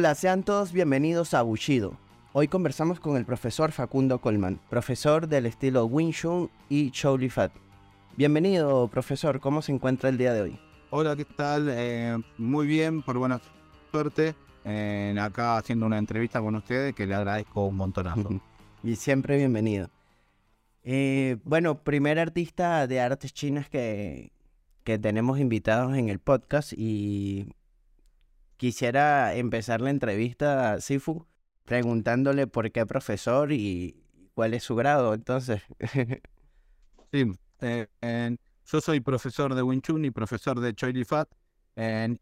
Hola, sean todos bienvenidos a Bushido. Hoy conversamos con el profesor Facundo Colman, profesor del estilo Wing Chun y Li Fat. Bienvenido, profesor. ¿Cómo se encuentra el día de hoy? Hola, ¿qué tal? Eh, muy bien, por buena suerte. acá haciendo una entrevista con ustedes que le agradezco un montón. y siempre bienvenido. Eh, bueno, primer artista de artes chinas que, que tenemos invitados en el podcast y quisiera empezar la entrevista a Sifu preguntándole por qué profesor y cuál es su grado, entonces. sí, eh, yo soy profesor de Wing Chun y profesor de Choi Fat,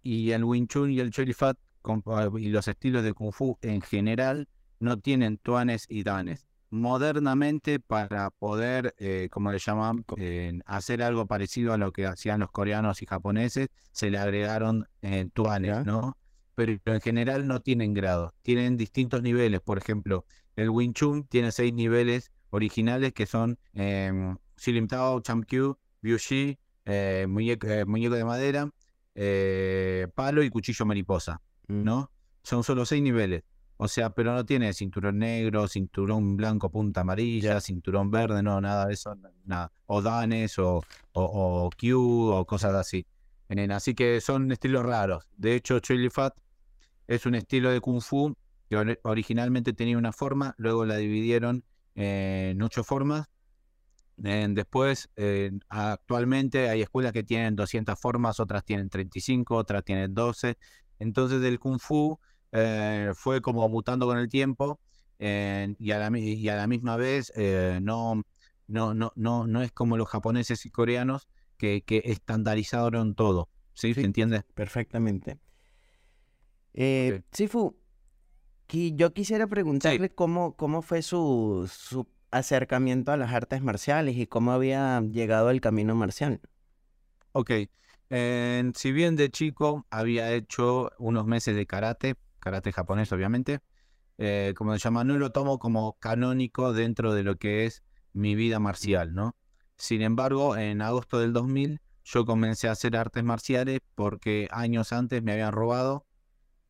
y el Wing Chun y el Choi Fat y los estilos de Kung Fu en general no tienen tuanes y danes. Modernamente, para poder, eh, como le llaman, hacer algo parecido a lo que hacían los coreanos y japoneses, se le agregaron eh, tuanes, ¿no? Pero en general no tienen grado. Tienen distintos niveles. Por ejemplo, el Wing Chun tiene seis niveles originales que son eh, Silim Tao, Champ Kyu, Biu eh, muñeco, eh, muñeco, de madera, eh, palo y cuchillo mariposa. Mm. ¿No? Son solo seis niveles. O sea, pero no tiene cinturón negro, cinturón blanco, punta amarilla, cinturón verde, no, nada de eso, nada. O danes o, o, Q o cosas así. Así que son estilos raros. De hecho, Chili Fat es un estilo de kung fu que originalmente tenía una forma, luego la dividieron en ocho formas. después, actualmente hay escuelas que tienen 200 formas, otras tienen 35, otras tienen 12. Entonces el kung fu eh, fue como mutando con el tiempo y, a la, y, a la, misma vez eh, no, no, no, no, no es como los japoneses y coreanos que, que estandarizaron todo. ¿Sí? ¿Se entiende? Perfectamente. Eh, Sifu, yo quisiera preguntarle cómo, cómo fue su, su acercamiento a las artes marciales y cómo había llegado al camino marcial. Ok, si bien de chico había hecho unos meses de karate, karate japonés obviamente, eh, como se llama, no lo tomo como canónico dentro de lo que es mi vida marcial, ¿no? Sin embargo, en agosto del 2000 yo comencé a hacer artes marciales porque años antes me habían robado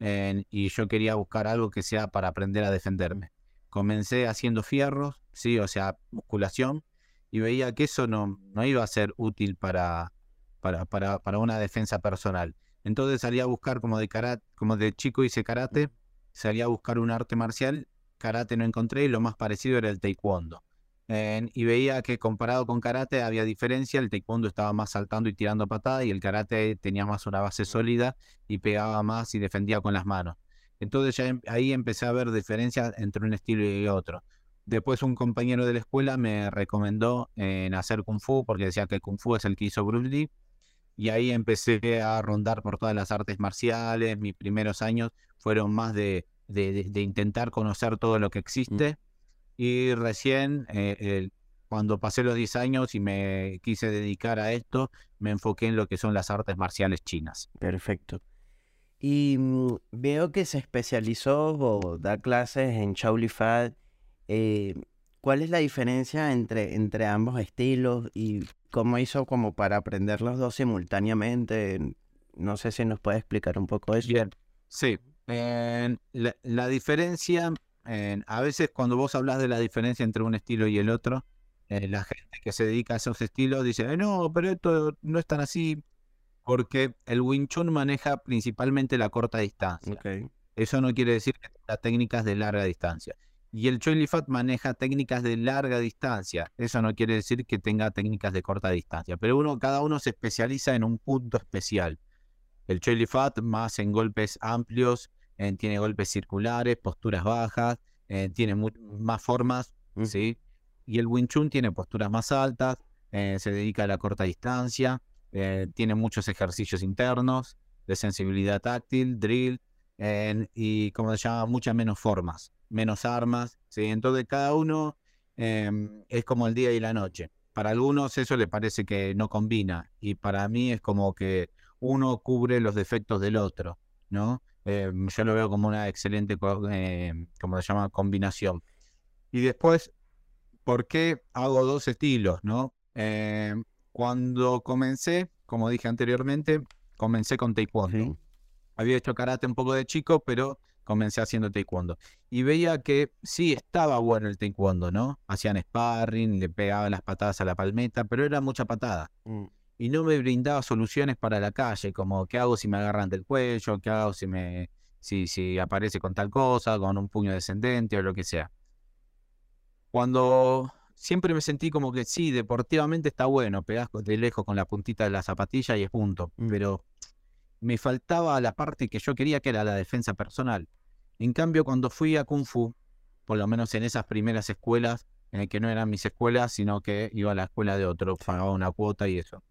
y yo quería buscar algo que sea para aprender a defenderme. Comencé haciendo fierros, sí, o sea, musculación, y veía que eso no, no iba a ser útil para, para, para, para una defensa personal. Entonces salí a buscar como de karate, como de chico hice karate, salí a buscar un arte marcial, karate no encontré y lo más parecido era el taekwondo y veía que comparado con karate había diferencia, el taekwondo estaba más saltando y tirando patadas y el karate tenía más una base sólida y pegaba más y defendía con las manos. Entonces ya em, ahí empecé a ver diferencias entre un estilo y otro. Después un compañero de la escuela me recomendó en hacer kung fu porque decía que kung fu es el que hizo Bruce Lee y ahí empecé a rondar por todas las artes marciales. Mis primeros años fueron más de, de, intentar conocer todo lo que existe. Y recién, eh, cuando pasé los 10 años y me quise dedicar a esto, me enfoqué en lo que son las artes marciales chinas. Perfecto. Y mm, veo que se especializó o da clases en Shaolin Fat. Eh, ¿Cuál es la diferencia entre, entre ambos estilos y cómo hizo como para aprender los dos simultáneamente? No sé si nos puede explicar un poco eso. Bien, sí. la, la, diferencia a veces cuando vos hablas de la diferencia entre un estilo y el otro, eh, la gente que se dedica a esos estilos dice, eh, no, pero esto no es tan así, porque el Wing Chun maneja principalmente la corta distancia. Eso no quiere decir que tenga técnicas de larga distancia. Y el Choi Li Fat maneja técnicas de larga distancia. Eso no quiere decir que tenga técnicas de corta distancia. Pero uno, cada uno se especializa en un punto especial. El Choi Li Fat más en golpes amplios eh, tiene golpes circulares, posturas bajas, eh, tiene más formas, ¿sí? Y el Wing Chun tiene posturas más altas, eh, se dedica a la corta distancia, tiene muchos ejercicios internos de sensibilidad táctil, drill, y como se llama, muchas menos formas, menos armas, ¿sí? Entonces cada uno em, es como el día y la noche. Para algunos eso le parece que no combina y para mí es como que uno cubre los defectos del otro, ¿no? Eh, yo lo veo como una excelente, eh, como se llama, combinación. Y después, ¿por qué hago dos estilos? ¿no? Eh, cuando comencé, como dije anteriormente, comencé con taekwondo. Había hecho karate un poco de chico, pero comencé haciendo taekwondo. Y veía que sí estaba bueno el taekwondo, ¿no? Hacían sparring, le pegaban las patadas a la palmeta, pero era mucha patada. Mm. Y no me brindaba soluciones para la calle, como qué hago si me agarran del cuello, qué hago si me si, si aparece con tal cosa, con un puño descendente o lo que sea. Cuando siempre me sentí como que sí, deportivamente está bueno, pegás de lejos con la puntita de la zapatilla y es punto, pero me faltaba la parte que yo quería, que era la defensa personal. En cambio, cuando fui a Kung Fu, por lo menos en esas primeras escuelas, en el que no eran mis escuelas, sino que iba a la escuela de otro, pagaba una cuota y eso,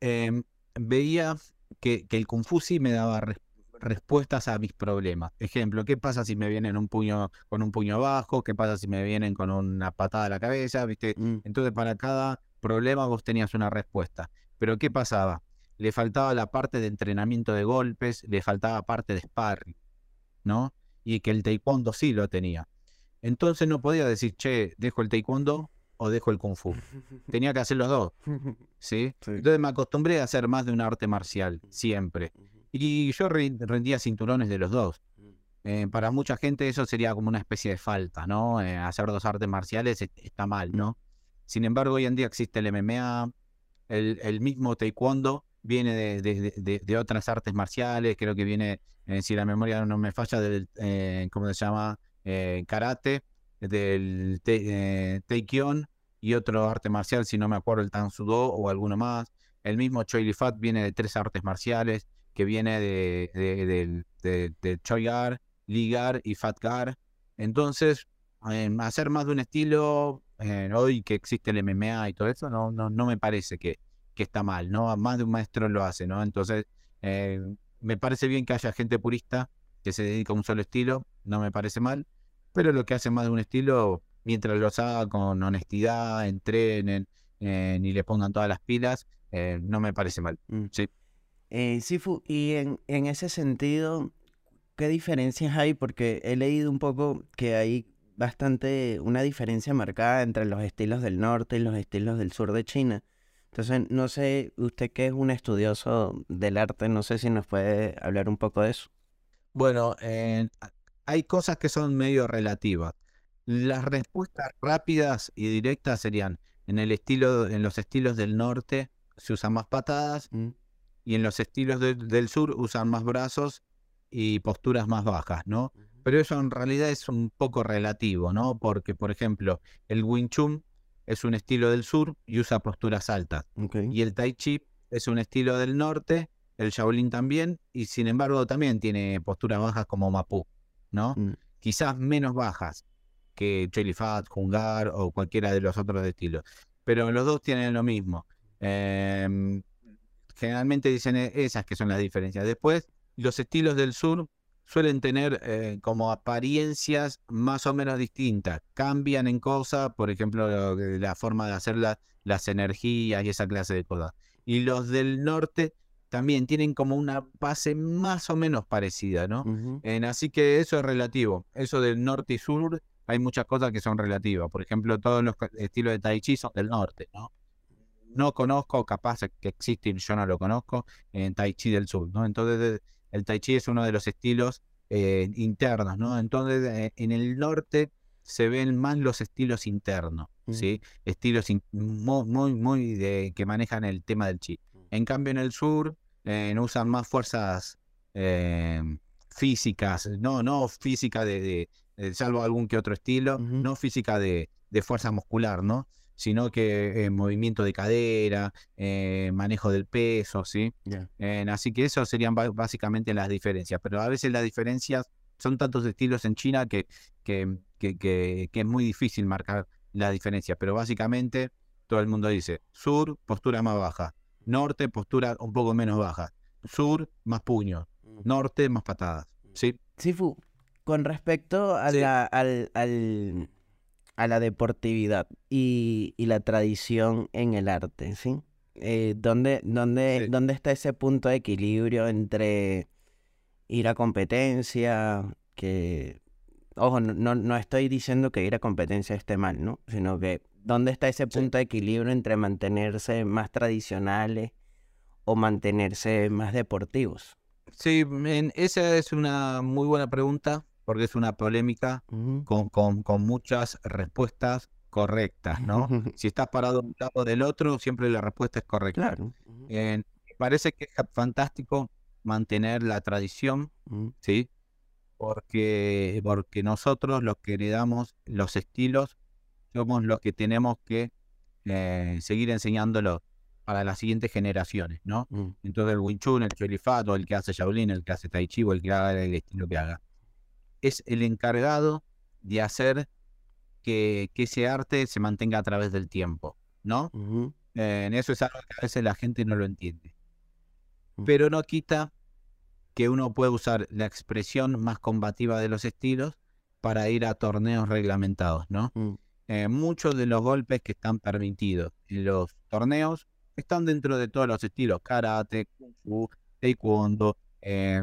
em, veía que, que el Kung Fu sí me daba res- respuestas a mis problemas. Ejemplo, ¿qué pasa si me vienen un puño con un puño bajo? ¿Qué pasa si me vienen con una patada a la cabeza? ¿Viste? Mm. Entonces, para cada problema vos tenías una respuesta. Pero ¿qué pasaba? Le faltaba la parte de entrenamiento de golpes, le faltaba parte de sparring, ¿no? Y que el taekwondo sí lo tenía. Entonces no podía decir, che, dejo el taekwondo o dejo el kung fu. Tenía que hacer los dos, ¿sí? Sí. Entonces me acostumbré a hacer más de un arte marcial, siempre. Y yo re- rendía cinturones de los dos. Eh, para mucha gente eso sería como una especie de falta, ¿no? Eh, hacer dos artes marciales es- está mal, ¿no? Sin embargo, hoy en día existe el MMA, el, el mismo taekwondo viene de, de- de- de- de otras artes marciales, creo que viene, eh, si la memoria no me falla, del, ¿cómo se llama? Karate, del te, eh, y otro arte marcial, si no me acuerdo, el Tan Sudo o alguno más. El mismo Choi Li Fat viene de tres artes marciales, que viene de, de, Choi Gar, Lee Gar y Fat Gar. Entonces, eh, hacer más de un estilo, eh, hoy que existe el MMA y todo eso, no, no, no me parece que, que está mal, ¿no? Más de un maestro lo hace, ¿no? Entonces, eh, me parece bien que haya gente purista que se dedica a un solo estilo, no me parece mal, pero lo que hace más de un estilo, mientras los haga con honestidad, entrenen eh, y le pongan todas las pilas, eh, no me parece mal. Mm. Sí. Eh, Sifu, y en, en ese sentido, ¿qué diferencias hay? Porque he leído un poco que hay bastante una diferencia marcada entre los estilos del norte y los estilos del sur de China. Entonces, no sé, usted que es un estudioso del arte, no sé si nos puede hablar un poco de eso. Bueno, eh, hay cosas que son medio relativas. Las respuestas rápidas y directas serían en el estilo, en los estilos del norte se usan más patadas Mm, y en los estilos de- del sur usan más brazos y posturas más bajas, ¿no? Pero eso en realidad es un poco relativo, ¿no? Porque, por ejemplo, el Wing Chun es un estilo del sur y usa posturas altas. Y el Tai Chi es un estilo del norte, el Shaolin también, y sin embargo también tiene posturas bajas como Mapu, ¿no? Mm, Quizás menos bajas que Choi Li Fat, Hungar o cualquiera de los otros estilos. Pero los dos tienen lo mismo. Em, generalmente dicen e- esas que son las diferencias. Después, los estilos del sur suelen tener eh, como apariencias más o menos distintas. Cambian en cosas, por ejemplo, la forma de hacer la- las energías y esa clase de cosas. Y los del norte también tienen como una base más o menos parecida, ¿no? En- así que eso es relativo. Eso del norte y sur, hay muchas cosas que son relativas. Por ejemplo, todos los estilos de Tai Chi son del norte, ¿no? No conozco, capaz que existe y yo no lo conozco, en Tai Chi del sur, ¿no? Entonces, el Tai Chi es uno de los estilos eh, internos, ¿no? Entonces, eh, en el norte se ven más los estilos internos. ¿sí? Estilos in- muy, muy, muy de, que manejan el tema del chi. En cambio, en el sur eh, no usan más fuerzas eh, físicas, no, no física de, de- de- salvo algún que otro estilo, no física de, de fuerza muscular, ¿no? Sino que eh, movimiento de cadera, eh, manejo del peso, ¿sí? Eh, así que eso serían básicamente las diferencias. Pero a veces las diferencias son tantos estilos en China que, que, que, que- que es muy difícil marcar la diferencia. Pero básicamente todo el mundo dice, sur, postura más baja, norte, postura un poco menos baja, sur, más puño, norte, más patadas. ¿sí? Sifu, con respecto a Sí. la, al, al- a la deportividad y, y la tradición en el arte, ¿sí? Eh, ¿dónde, dónde, Sí. dónde está ese punto de equilibrio entre ir a competencia, que, ojo, no, no, no estoy diciendo que ir a competencia esté mal, ¿no? Sino que, ¿dónde está ese Sí. punto de equilibrio entre mantenerse más tradicionales o mantenerse más deportivos? Sí, en- esa es una muy buena pregunta porque es una polémica con, con- con muchas respuestas correctas, ¿no? Si estás parado de un lado del otro, siempre la respuesta es correcta. Claro. Eh, me parece que es fantástico mantener la tradición. ¿sí? Porque, porque nosotros los que heredamos los estilos somos los que tenemos que eh, seguir enseñándolo para las siguientes generaciones, ¿no? Mm. Entonces el Wing Chun, el Choli Fat, o el que hace Shaolin, el que hace Tai Chi, o el que haga el estilo que haga, es el encargado de hacer que, que ese arte se mantenga a través del tiempo, ¿no? Eh, en eso es algo que a veces la gente no lo entiende. Mm. Pero no quita que uno puede usar la expresión más combativa de los estilos para ir a torneos reglamentados, ¿no? Mm. Eh, muchos de los golpes que están permitidos en los torneos están dentro de todos los estilos, karate, kung fu, taekwondo, eh,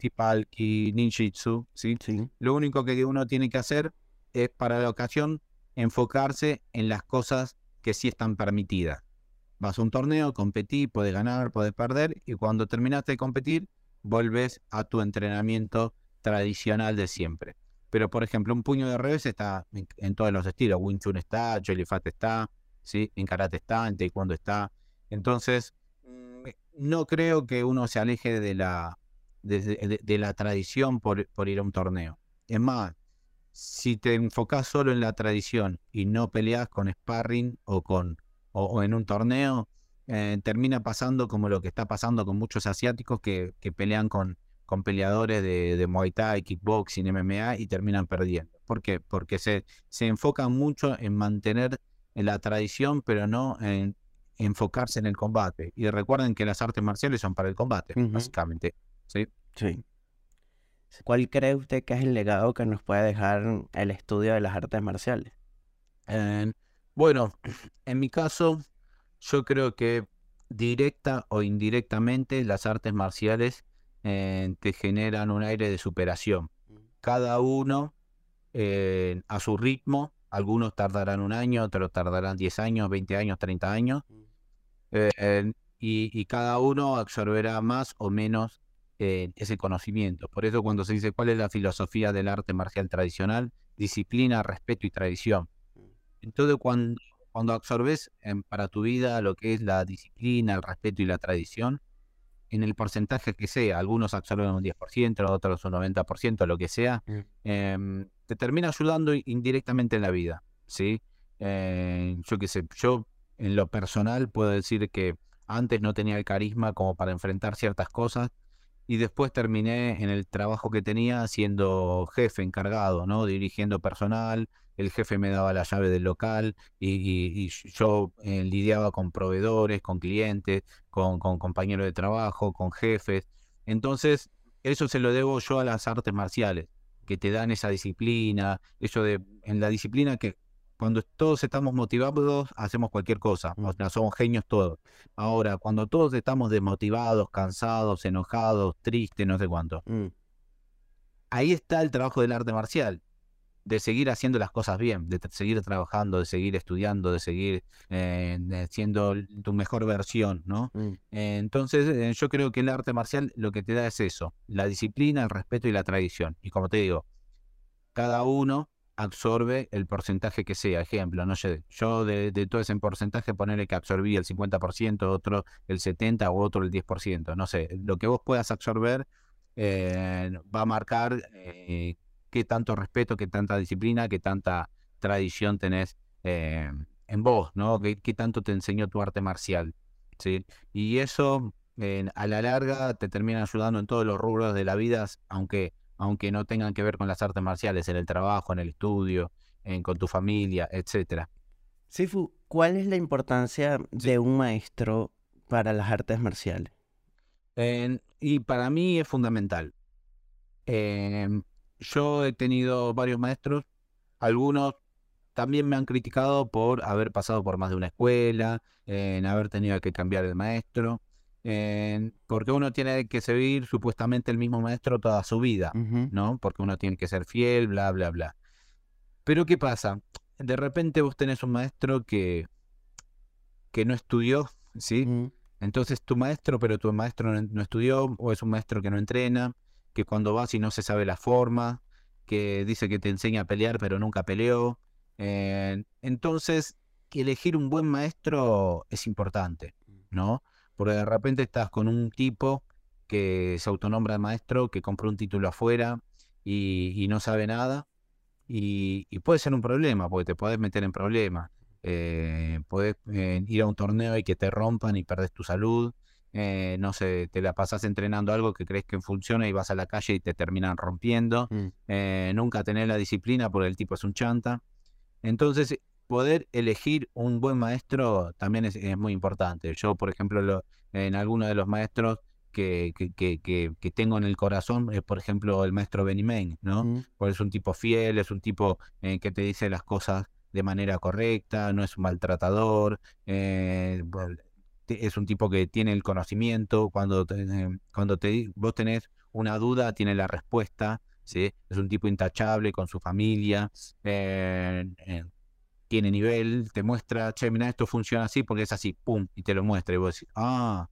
hipalki, ninjitsu, ¿sí? Sí. Lo único que uno tiene que hacer es para la ocasión enfocarse en las cosas que sí están permitidas. Vas a un torneo, competí, puedes ganar, puedes perder y cuando terminaste de competir, volves a tu entrenamiento tradicional de siempre. Pero por ejemplo, un puño de revés está en, todos los estilos. Wing Chun está, Jolly Fat está, ¿sí? en karate está, en taekwondo está. Entonces, mm, no creo que uno se aleje de la, de, la tradición por, por ir a un torneo. Es más, si te enfocas solo en la tradición y no peleas con sparring o, con, o, o en un torneo, eh, termina pasando como lo que está pasando con muchos asiáticos que, que pelean con, con peleadores de, de Muay Thai, kickboxing, MMA y terminan perdiendo. ¿Por qué? Porque se, se enfocan mucho en mantener la tradición, pero no en enfocarse en el combate. Y recuerden que las artes marciales son para el combate, básicamente. ¿sí? Sí. ¿Cuál cree usted que es el legado que nos puede dejar el estudio de las artes marciales? Eh, bueno, en mi caso, yo creo que directa o indirectamente las artes marciales eh, te generan un aire de superación. Cada uno eh, a su ritmo, algunos tardarán un año, otros tardarán 10 años, 20 años, 30 años, eh, y, y cada uno absorberá más o menos ese conocimiento. Por eso cuando se dice cuál es la filosofía del arte marcial tradicional, disciplina, respeto y tradición. Entonces, cuando, cuando absorbes para tu vida lo que es la disciplina, el respeto y la tradición, en el porcentaje que sea, algunos absorben un 10%, otros un 90%, lo que sea, Mm. em, te termina ayudando indirectamente en la vida, ¿sí? Eh, yo qué sé, yo en lo personal puedo decir que antes no tenía el carisma como para enfrentar ciertas cosas y después terminé en el trabajo que tenía siendo jefe encargado, ¿no? Dirigiendo personal, el jefe me daba la llave del local y, y- y yo eh, lidiaba con proveedores, con clientes, con, con compañeros de trabajo, con jefes. Entonces, eso se lo debo yo a las artes marciales, que te dan esa disciplina, eso de, en la disciplina que cuando todos estamos motivados, hacemos cualquier cosa, o sea, somos genios todos. Ahora, cuando todos estamos desmotivados, cansados, enojados, tristes, no sé cuánto, Mm. ahí está el trabajo del arte marcial, de seguir haciendo las cosas bien, de seguir trabajando, de seguir estudiando, de seguir eh, siendo tu mejor versión, ¿no? Mm. Eh, entonces, eh, yo creo que el arte marcial lo que te da es eso, la disciplina, el respeto y la tradición. Y como te digo, cada uno absorbe el porcentaje que sea. Ejemplo, no sé, yo de, todo ese porcentaje ponerle que absorbí el 50%, otro el 70% o otro el 10%. No sé, lo que vos puedas absorber eh, va a marcar eh, qué tanto respeto, qué tanta disciplina, qué tanta tradición tenés eh, en vos, ¿no? Qué, tanto te enseñó tu arte marcial, ¿sí? Y eso a la larga te termina ayudando en todos los rubros de la vida, aunque, aunque no tengan que ver con las artes marciales, en el trabajo, en el estudio, en, con tu familia, etcétera. Sifu, ¿cuál es la importancia Sí. de un maestro para las artes marciales? En- y para mí es fundamental. Em, yo he tenido varios maestros, algunos también me han criticado por haber pasado por más de una escuela, en haber tenido que cambiar de maestro, porque uno tiene que seguir supuestamente el mismo maestro toda su vida. ¿no? Porque uno tiene que ser fiel, bla, bla, bla. Pero ¿qué pasa? De repente vos tenés un maestro que, que no estudió, ¿sí? Ujú. Entonces tu maestro, pero tu maestro no, no estudió, o es un maestro que no entrena, que cuando vas y no se sabe la forma, que dice que te enseña a pelear, pero nunca peleó. Eh, entonces, elegir un buen maestro es importante, ¿no? Porque de repente estás con un tipo que se autonombra maestro, que compró un título afuera y, y no sabe nada. Y, y puede ser un problema, porque te puedes meter en problemas. Eh, puedes eh, ir a un torneo y que te rompan y perdes tu salud. Eh, no sé, te la pasas entrenando algo que crees que funciona y vas a la calle y te terminan rompiendo. Mm. Eh, nunca tener la disciplina porque el tipo es un chanta. Entonces, poder elegir un buen maestro también es, es muy importante. Yo, por ejemplo, lo- en algunos de los maestros que, que, que, que- tengo en el corazón, es por ejemplo el maestro Benny Main, ¿no? Mm. Porque es un tipo fiel, es un tipo eh, que te dice las cosas de manera correcta, no es un maltratador, eh, es un tipo que tiene el conocimiento, cuando, te- eh, cuando te, vos tenés una duda, tiene la respuesta, ¿sí? Es un tipo intachable con su familia, eh, tiene nivel, te muestra, che, mira, esto funciona así porque es así, pum, y te lo muestra, y vos decís, ah,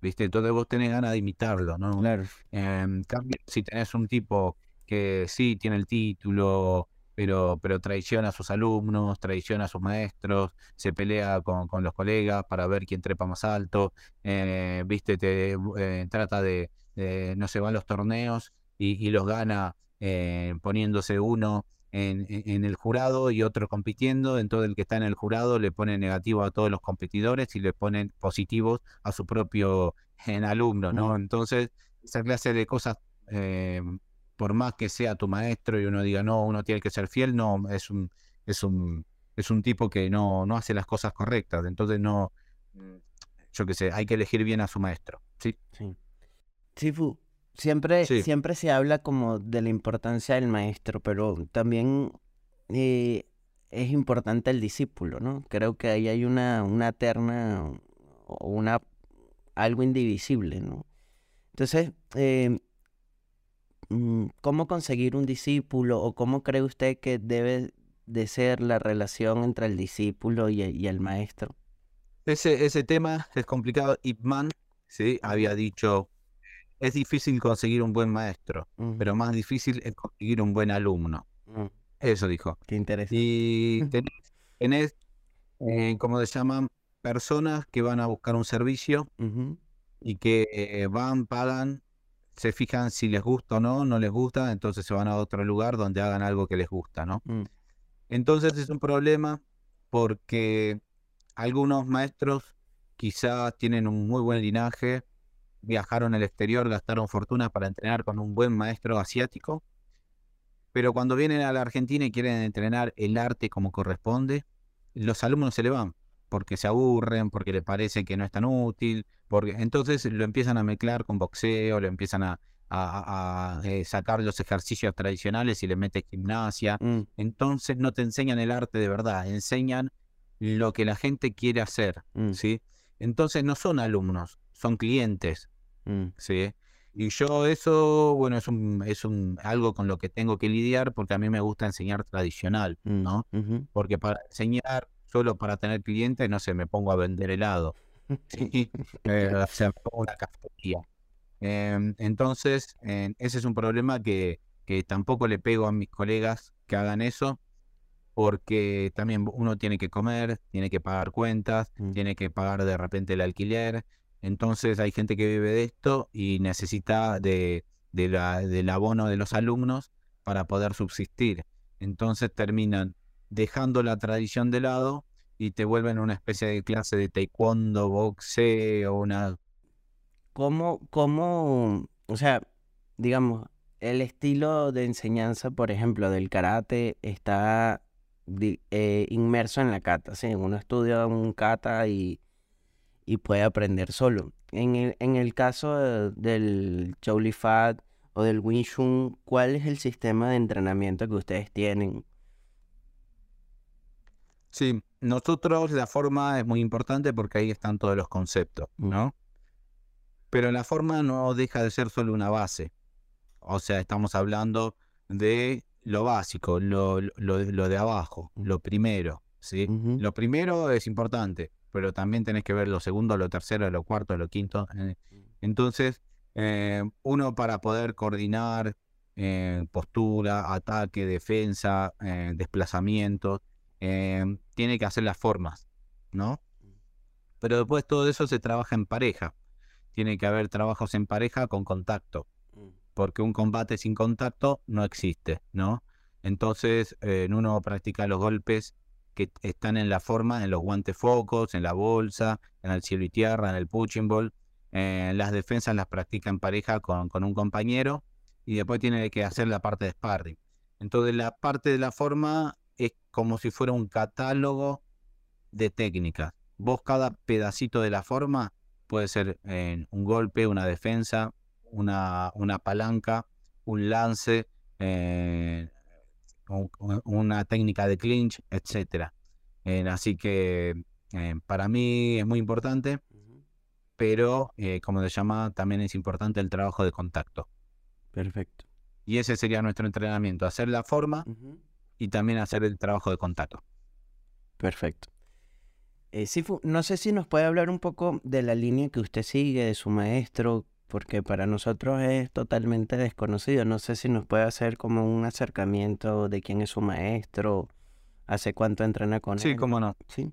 ¿viste? Entonces vos tenés ganas de imitarlo, ¿no? Claro. En cambio, si tenés un tipo que sí tiene el título, pero, pero traiciona a sus alumnos, traiciona a sus maestros, se pelea con, con los colegas para ver quién trepa más alto, eh, viste, te eh, trata de, de, no sé, va a los torneos y, y los gana eh, poniéndose uno en, el jurado y otro compitiendo, entonces el que está en el jurado le pone negativo a todos los competidores y le ponen positivos a su propio en alumno, ¿no? Entonces, esa clase de cosas, eh, por más que sea tu maestro y uno diga, no, uno tiene que ser fiel, no, es un, es un, es un tipo que no, no hace las cosas correctas, entonces no, mm, yo qué sé, hay que elegir bien a su maestro, ¿sí? Sí. Sifu, siempre, Sí. siempre se habla como de la importancia del maestro, pero también eh, es importante el discípulo, ¿no? Creo que ahí hay una, una terna o una, algo indivisible, ¿no? Entonces, eh, mm, ¿cómo conseguir un discípulo o cómo cree usted que debe de ser la relación entre el discípulo y, el- y el maestro? Ese, ese tema es complicado. Ip Man, ¿sí? había dicho, es difícil conseguir un buen maestro, pero más difícil es conseguir un buen alumno. mm, Eso dijo. Qué interesante. Y tenés, tenés, eh, ¿cómo se llaman? Personas que van a buscar un servicio y que eh, van, pagan, se fijan si les gusta o no, no les gusta, entonces se van a otro lugar donde hagan algo que les gusta, ¿no? mm, Entonces es un problema porque algunos maestros quizás tienen un muy buen linaje, viajaron al exterior, gastaron fortunas para entrenar con un buen maestro asiático, pero cuando vienen a la Argentina y quieren entrenar el arte como corresponde, los alumnos se le van porque se aburren, porque les parece que no es tan útil, porque entonces lo empiezan a mezclar con boxeo, lo empiezan a, a- a- a, eh, sacar los ejercicios tradicionales y le meten gimnasia. mm, Entonces no te enseñan el arte de verdad, enseñan lo que la gente quiere hacer, mm, ¿sí? Entonces no son alumnos, son clientes, mm. ¿sí? Y yo eso, bueno, es un, es un algo con lo que tengo que lidiar porque a mí me gusta enseñar tradicional, Mm, ¿no? Porque para enseñar solo para tener clientes, no sé, me pongo a vender helado, ¿sí? Eh, o sea, me pongo una cafetería. Em, entonces, eh, ese es un problema que, que tampoco le pego a mis colegas que hagan eso, porque también uno tiene que comer, tiene que pagar cuentas, Mm. tiene que pagar de repente el alquiler. Entonces hay gente que vive de esto y necesita de, de la, del abono de los alumnos para poder subsistir. Entonces terminan dejando la tradición de lado y te vuelven una especie de clase de taekwondo, boxeo, una... ¿Cómo, cómo, o sea, digamos, el estilo de enseñanza, por ejemplo, del karate está eh, inmerso en la kata, ¿sí? Uno estudia un kata y, y puede aprender solo. En el, en el caso de- del Shaolin Fat o del Wing Chun, ¿cuál es el sistema de entrenamiento que ustedes tienen? Sí, nosotros la forma es muy importante porque ahí están todos los conceptos, Mm. ¿no? Pero la forma no deja de ser solo una base. O sea, estamos hablando de lo básico, lo, lo, lo de abajo, Mm. lo primero, ¿sí? Lo primero es importante, pero también tenés que ver lo segundo, lo tercero, lo cuarto, lo quinto. eh. Entonces, eh, uno para poder coordinar eh, postura, ataque, defensa, eh, desplazamientos, tiene que hacer las formas, ¿no? Pero después todo eso se trabaja en pareja. Tiene que haber trabajos en pareja con contacto, porque un combate sin contacto no existe, ¿no? Entonces, uno practica los golpes que están en la forma, en los guantes focos, en la bolsa, en el cielo y tierra, en el punching ball. Eh, las defensas las practica en pareja con, un compañero y después tiene que hacer la parte de sparring. Entonces, la parte de la forma es como si fuera un catálogo de técnicas. Vos cada pedacito de la forma puede ser eh, un golpe, una defensa, una, una palanca, un lance, eh, un- un- una técnica de clinch, etcétera. Eh, así que eh, para mí es muy importante, pero eh, como se llama, también es importante el trabajo de contacto. Perfecto. Y ese sería nuestro entrenamiento, hacer la forma y también hacer el trabajo de contacto. Perfecto. Sifu, no sé si nos puede hablar un poco de la línea que usted sigue, de su maestro, porque para nosotros es totalmente desconocido. No sé si nos puede hacer como un acercamiento de quién es su maestro, hace cuánto entrena con Sí, él. cómo no. Sí.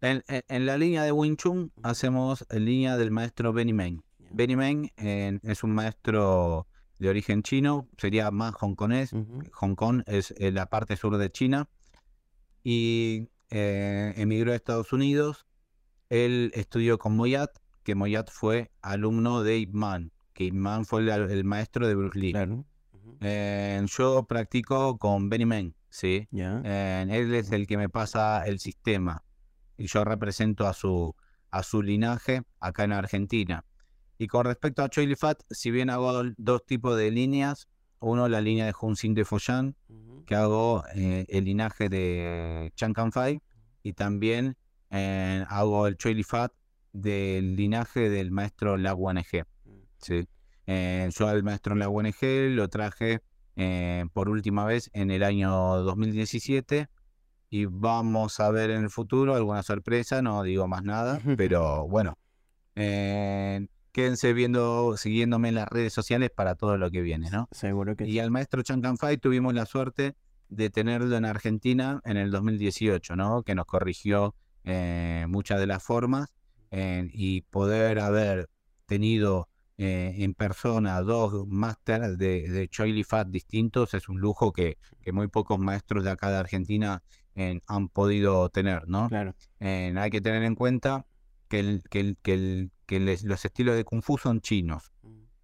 En, en- en la línea de Wing Chun hacemos en línea del maestro Benny Meng. Benny Meng eh, es un maestro de origen chino, sería más hongkonés. Hong Kong es eh, la parte sur de China y eh, emigró a Estados Unidos. Él estudió con Moyat, que Moyat fue alumno de Ip Man, que Ip Man fue el, el maestro de Bruce Lee. Claro. Eh, yo practico con Benny Meng, ¿sí? Ya. Eh, él es el que me pasa el sistema y yo represento a su, a su linaje acá en Argentina. Y con respecto a Choi Li Fat, si bien hago do- dos tipos de líneas, uno la línea de Hun Sin de Foyan, Ujú. que hago eh, el linaje de Chan Kan Fai, y también eh, hago el Choi Li Fat del linaje del maestro La UNG. Sí. Eh, yo al maestro La UNG lo traje eh, por última vez en el año 2017 y vamos a ver en el futuro alguna sorpresa, no digo más nada, pero bueno, eh, quédense viendo, siguiéndome en las redes sociales para todo lo que viene, ¿no? Seguro que Y sí. al maestro Chan Kan Fai tuvimos la suerte de tenerlo en Argentina en el 2018, ¿no? Que nos corrigió eh, muchas de las formas eh, y poder haber tenido eh, en persona dos másteres de, de Choi Li Fat distintos es un lujo que, que muy pocos maestros de acá de Argentina han podido tener, ¿no? Claro. Hay que tener en cuenta que, el- que, el- que, el- que les- los estilos de Kung Fu son chinos,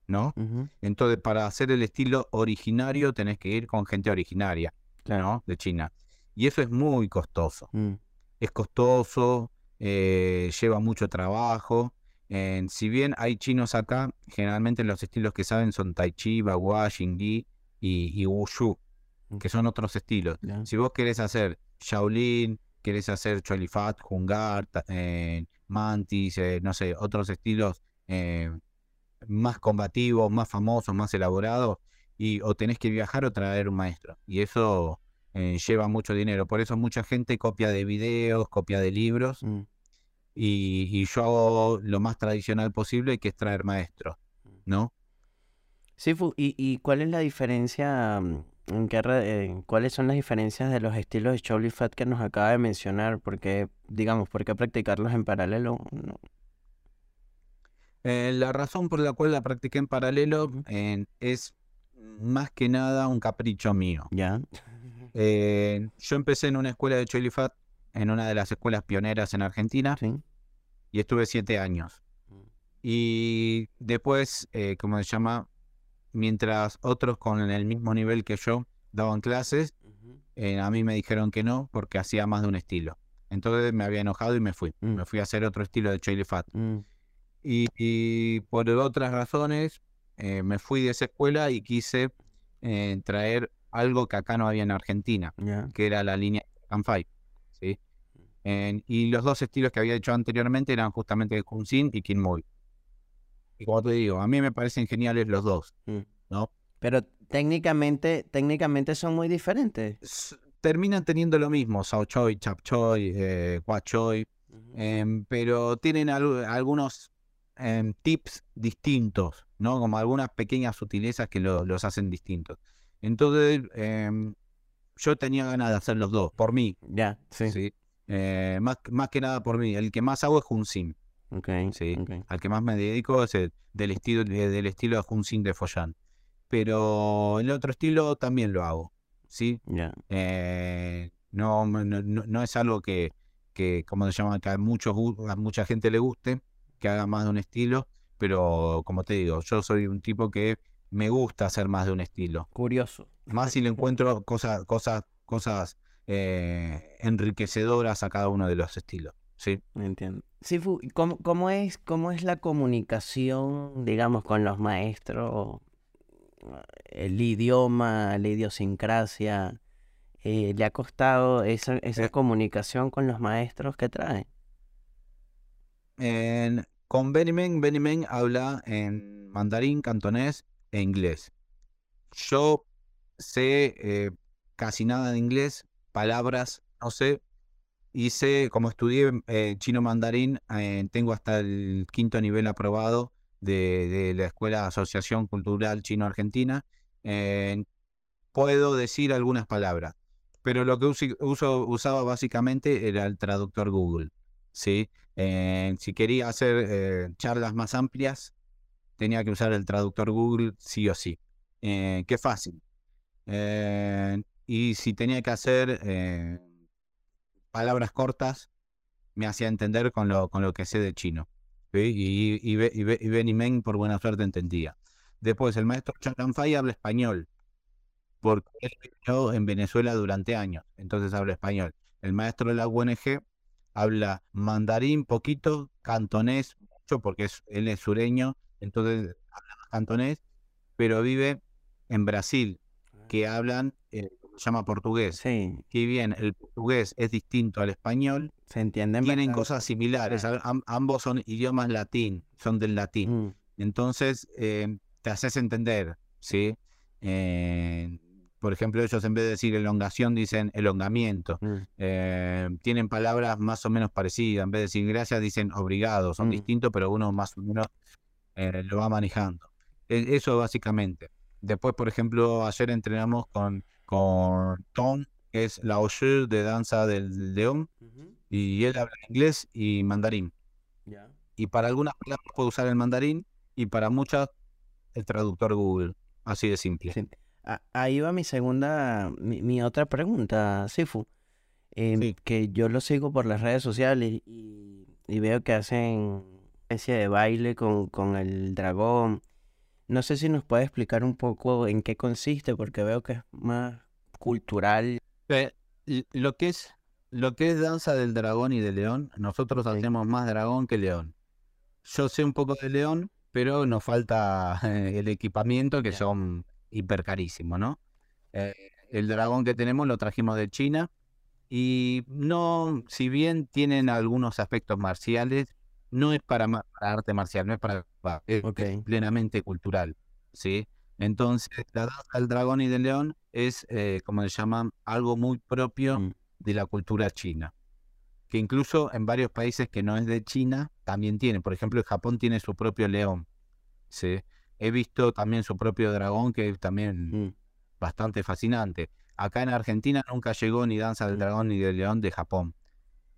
¿no? Entonces, para hacer el estilo originario, tenés que ir con gente originaria, Claro. ¿no? De China. Y eso es muy costoso. Mm. Es costoso, eh, lleva mucho trabajo. Eh, si bien hay chinos acá, generalmente los estilos que saben son Tai Chi, Bagua, Xingyi y, y Wushu, que son otros estilos. Si vos querés hacer Shaolin, querés hacer Cholifat, Hungar, ta- eh, Mantis, eh, no sé, otros estilos más combativos, más famosos, más elaborados, y o tenés que viajar o traer un maestro. Y eso eh, lleva mucho dinero. Por eso mucha gente copia de videos, copia de libros, Mm. y, y yo hago lo más tradicional posible, que es traer maestros, ¿no? Sifu, ¿y, y cuál es la diferencia, mm, en qué cuáles son las diferencias de los estilos de Shaolin Fat que nos acaba de mencionar? Porque, digamos, ¿por qué practicarlos en paralelo? No. Eh, la razón por la cual la practiqué en paralelo es más que nada un capricho mío. Ya. Eh, yo empecé en una escuela de Cholifat, en una de las escuelas pioneras en Argentina, Sí. y estuve siete años. Y después, eh, ¿cómo se llama? Mientras otros con el mismo nivel que yo daban clases, eh, a mí me dijeron que no porque hacía más de un estilo. Entonces me había enojado y me fui. Mm. Me fui a hacer otro estilo de Cholifat. Mm. Y, y por otras razones eh, me fui de esa escuela y quise eh, traer algo que acá no había en Argentina, que era la línea Canfai. ¿sí? En- y los dos estilos que había hecho anteriormente eran justamente Kung Sin y Kin Mui. Y como te digo, a mí me parecen geniales los dos, Mm. ¿no? Pero técnicamente, técnicamente son muy diferentes. S- terminan teniendo lo mismo, Sao Choi, Chap Choi, eh, Hua Choi. em, pero tienen algunos em, tips distintos, ¿no? Como algunas pequeñas sutilezas que los hacen distintos. Entonces, em, yo tenía ganas de hacer los dos, por mí. Ya, sí. Eh, más, más que nada por mí. El que más hago es Junsin. Okay, sí. Al que más me dedico es el, del estilo del estilo de Junsin de Follán. Pero el otro estilo también lo hago. ¿sí? Eh, no, no, es algo que, que, como se llama, que a, muchos, a mucha gente le guste, que haga más de un estilo, pero como te digo, yo soy un tipo que me gusta hacer más de un estilo. Curioso. Más si le encuentro cosas, cosas, cosas eh, enriquecedoras a cada uno de los estilos. Sí. Entiendo. Sifu, ¿cómo, cómo, es, ¿cómo es la comunicación, digamos, con los maestros? El idioma, la idiosincrasia. Eh, ¿Le ha costado esa, esa eh. comunicación con los maestros que trae? con Benimen, Benimen habla en mandarín, cantonés e inglés. Yo sé casi nada de inglés, palabras, no sé. Hice, como estudié eh, chino mandarín, eh, tengo hasta el quinto nivel aprobado de, la Escuela Asociación Cultural Chino-Argentina. Eh, puedo decir algunas palabras, pero lo que uso, usaba básicamente era el traductor Google. ¿sí? si quería hacer charlas más amplias, tenía que usar el traductor Google sí o sí. qué fácil. Y si tenía que hacer eh, palabras cortas, me hacía entender con lo, con lo que sé de chino. Y, y, y, Meng, por buena suerte, entendía. Después, el maestro Charanfay habla español, porque él vivió en Venezuela durante años, entonces habla español. El maestro de la UNG habla mandarín poquito, cantonés mucho, porque es, él es sureño, entonces habla cantonés, pero vive en Brasil, que hablan eh, se llama portugués. Sí. Que bien, el portugués es distinto al español. Se entienden. Tienen cosas similares. ambos son idiomas latín, son del latín. Mm. Entonces, eh, te haces entender, ¿sí? Eh, por ejemplo, ellos en vez de decir elongación dicen elongamiento. Mm. Eh, tienen palabras más o menos parecidas. En vez de decir gracias dicen obrigado. Son mm. distintos, pero uno más o menos lo va manejando. E, eso básicamente. Después, por ejemplo, ayer entrenamos con con Tom, que es la Oshu de danza del león, y él habla inglés y mandarín. Y para algunas palabras puede usar el mandarín y para muchas el traductor Google. Así de simple. Ahí va mi segunda, mi, otra pregunta, Sifu. Em, que yo lo sigo por las redes sociales y, veo que hacen especie de baile con, con el dragón no sé si nos puede explicar un poco en qué consiste, porque veo que es más cultural. Eh, lo que es lo que es danza del dragón y del león, nosotros hacemos más dragón que león. Yo sé un poco de león, pero nos falta eh, el equipamiento que son hiper carísimos, ¿no? Eh, el dragón que tenemos lo trajimos de China y no, si bien tienen algunos aspectos marciales, no es para, arte marcial, no es para, es, plenamente cultural, ¿sí? Entonces, la danza del dragón y del león es, eh, como se llaman, algo muy propio mm. de la cultura china, que incluso en varios países que no es de China también tiene. Por ejemplo, Japón tiene su propio león, ¿sí? He visto también su propio dragón, que es también mm. bastante fascinante. Acá en Argentina nunca llegó ni danza del mm. dragón ni del león de Japón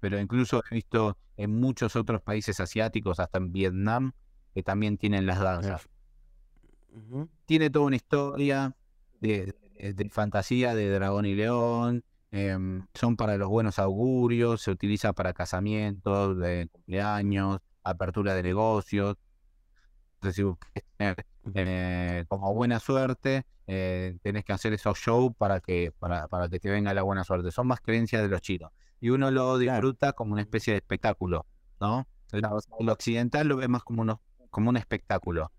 pero incluso he visto en muchos otros países asiáticos, hasta en Vietnam, que también tienen las danzas. Tiene toda una historia de, fantasía de dragón y león, em, son para los buenos augurios, se utiliza para casamientos, de cumpleaños, apertura de negocios. Entonces, eh, como buena suerte, eh, tenés que hacer esos shows para que, para, para que te venga la buena suerte. Son más creencias de los chinos y uno lo disfruta como una especie de espectáculo, ¿no? Lo occidental lo ve más como, como un espectáculo.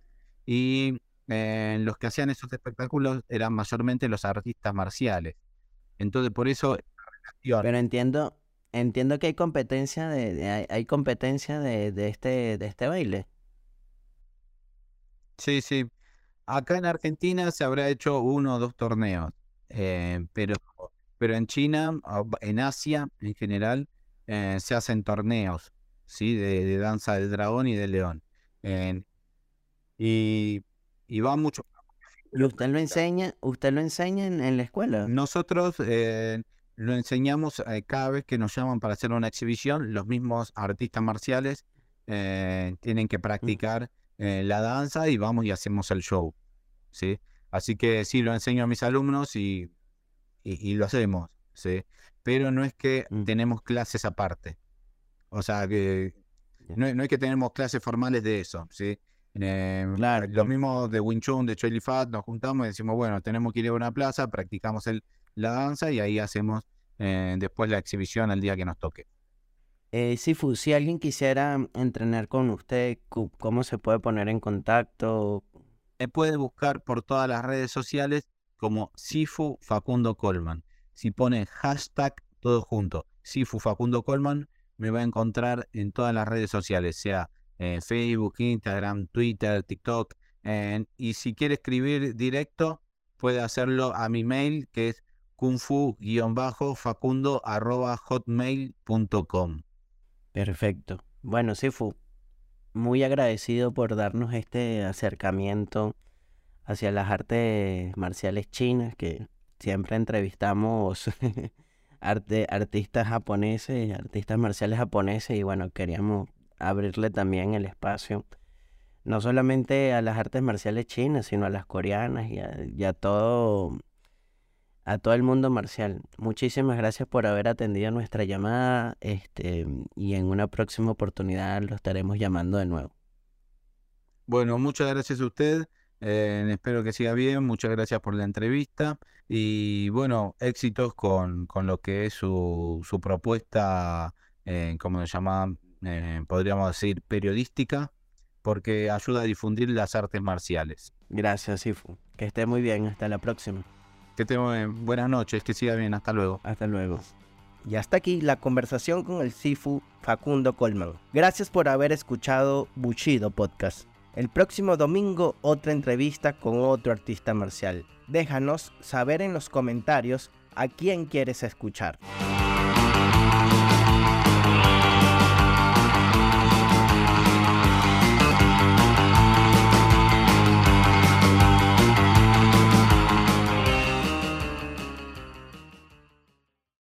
Y eh, los que hacían esos espectáculos eran mayormente los artistas marciales. Entonces, por eso... Pero entiendo, entiendo que hay competencia de, hay, competencia de, este, de este baile. Sí, sí. Acá en Argentina se habrá hecho uno o dos torneos, eh, pero pero en China, en Asia en general, eh, se hacen torneos, ¿sí? De, danza del dragón y del león. y, y va mucho. ¿Y usted lo enseña, usted lo enseña en, la escuela? Nosotros eh, lo enseñamos eh, cada vez que nos llaman para hacer una exhibición. Los mismos artistas marciales tienen que mm. practicar la danza y vamos y hacemos el show. ¿sí? Así que sí, lo enseño a mis alumnos y, y, lo hacemos. ¿sí? Pero no es que mm. tenemos clases aparte. O sea, que no, no, es que tenemos clases formales de eso. ¿sí? Eh, claro. Lo mismo de Wing Chun, de Choi Fat, nos juntamos y decimos, bueno, tenemos que ir a una plaza, practicamos el, la danza y ahí hacemos eh, después la exhibición al día que nos toque. Eh, Sifu, si alguien quisiera entrenar con usted, ¿cómo se puede poner en contacto? Puede buscar por todas las redes sociales como Sifu Facundo Colman. Si pone hashtag todo junto, Sifu Facundo Colman, me va a encontrar en todas las redes sociales, sea en Facebook, Instagram, Twitter, TikTok. y si quiere escribir directo, puede hacerlo a mi mail que es kungfu-facundo.hotmail.com. Perfecto. Bueno, Sifu, muy agradecido por darnos este acercamiento hacia las artes marciales chinas, que siempre entrevistamos arte, artistas japoneses, artistas marciales japoneses, y bueno, queríamos abrirle también el espacio, no solamente a las artes marciales chinas, sino a las coreanas y a, todo a todo el mundo marcial. Muchísimas gracias por haber atendido nuestra llamada este, y en una próxima oportunidad lo estaremos llamando de nuevo. Bueno, muchas gracias a usted. Eh, espero que siga bien. Muchas gracias por la entrevista. Y bueno, éxitos con, con lo que es su, su propuesta, eh, como se llama, eh, podríamos decir, periodística, porque ayuda a difundir las artes marciales. Gracias, Sifu. Que esté muy bien. Hasta la próxima. Que esté muy bien. Buenas noches. Que siga bien. Hasta luego. Hasta luego. Y hasta aquí la conversación con el Sifu Facundo Colman. Gracias por haber escuchado Buchido Podcast. El próximo domingo otra entrevista con otro artista marcial. Déjanos saber en los comentarios a quién quieres escuchar.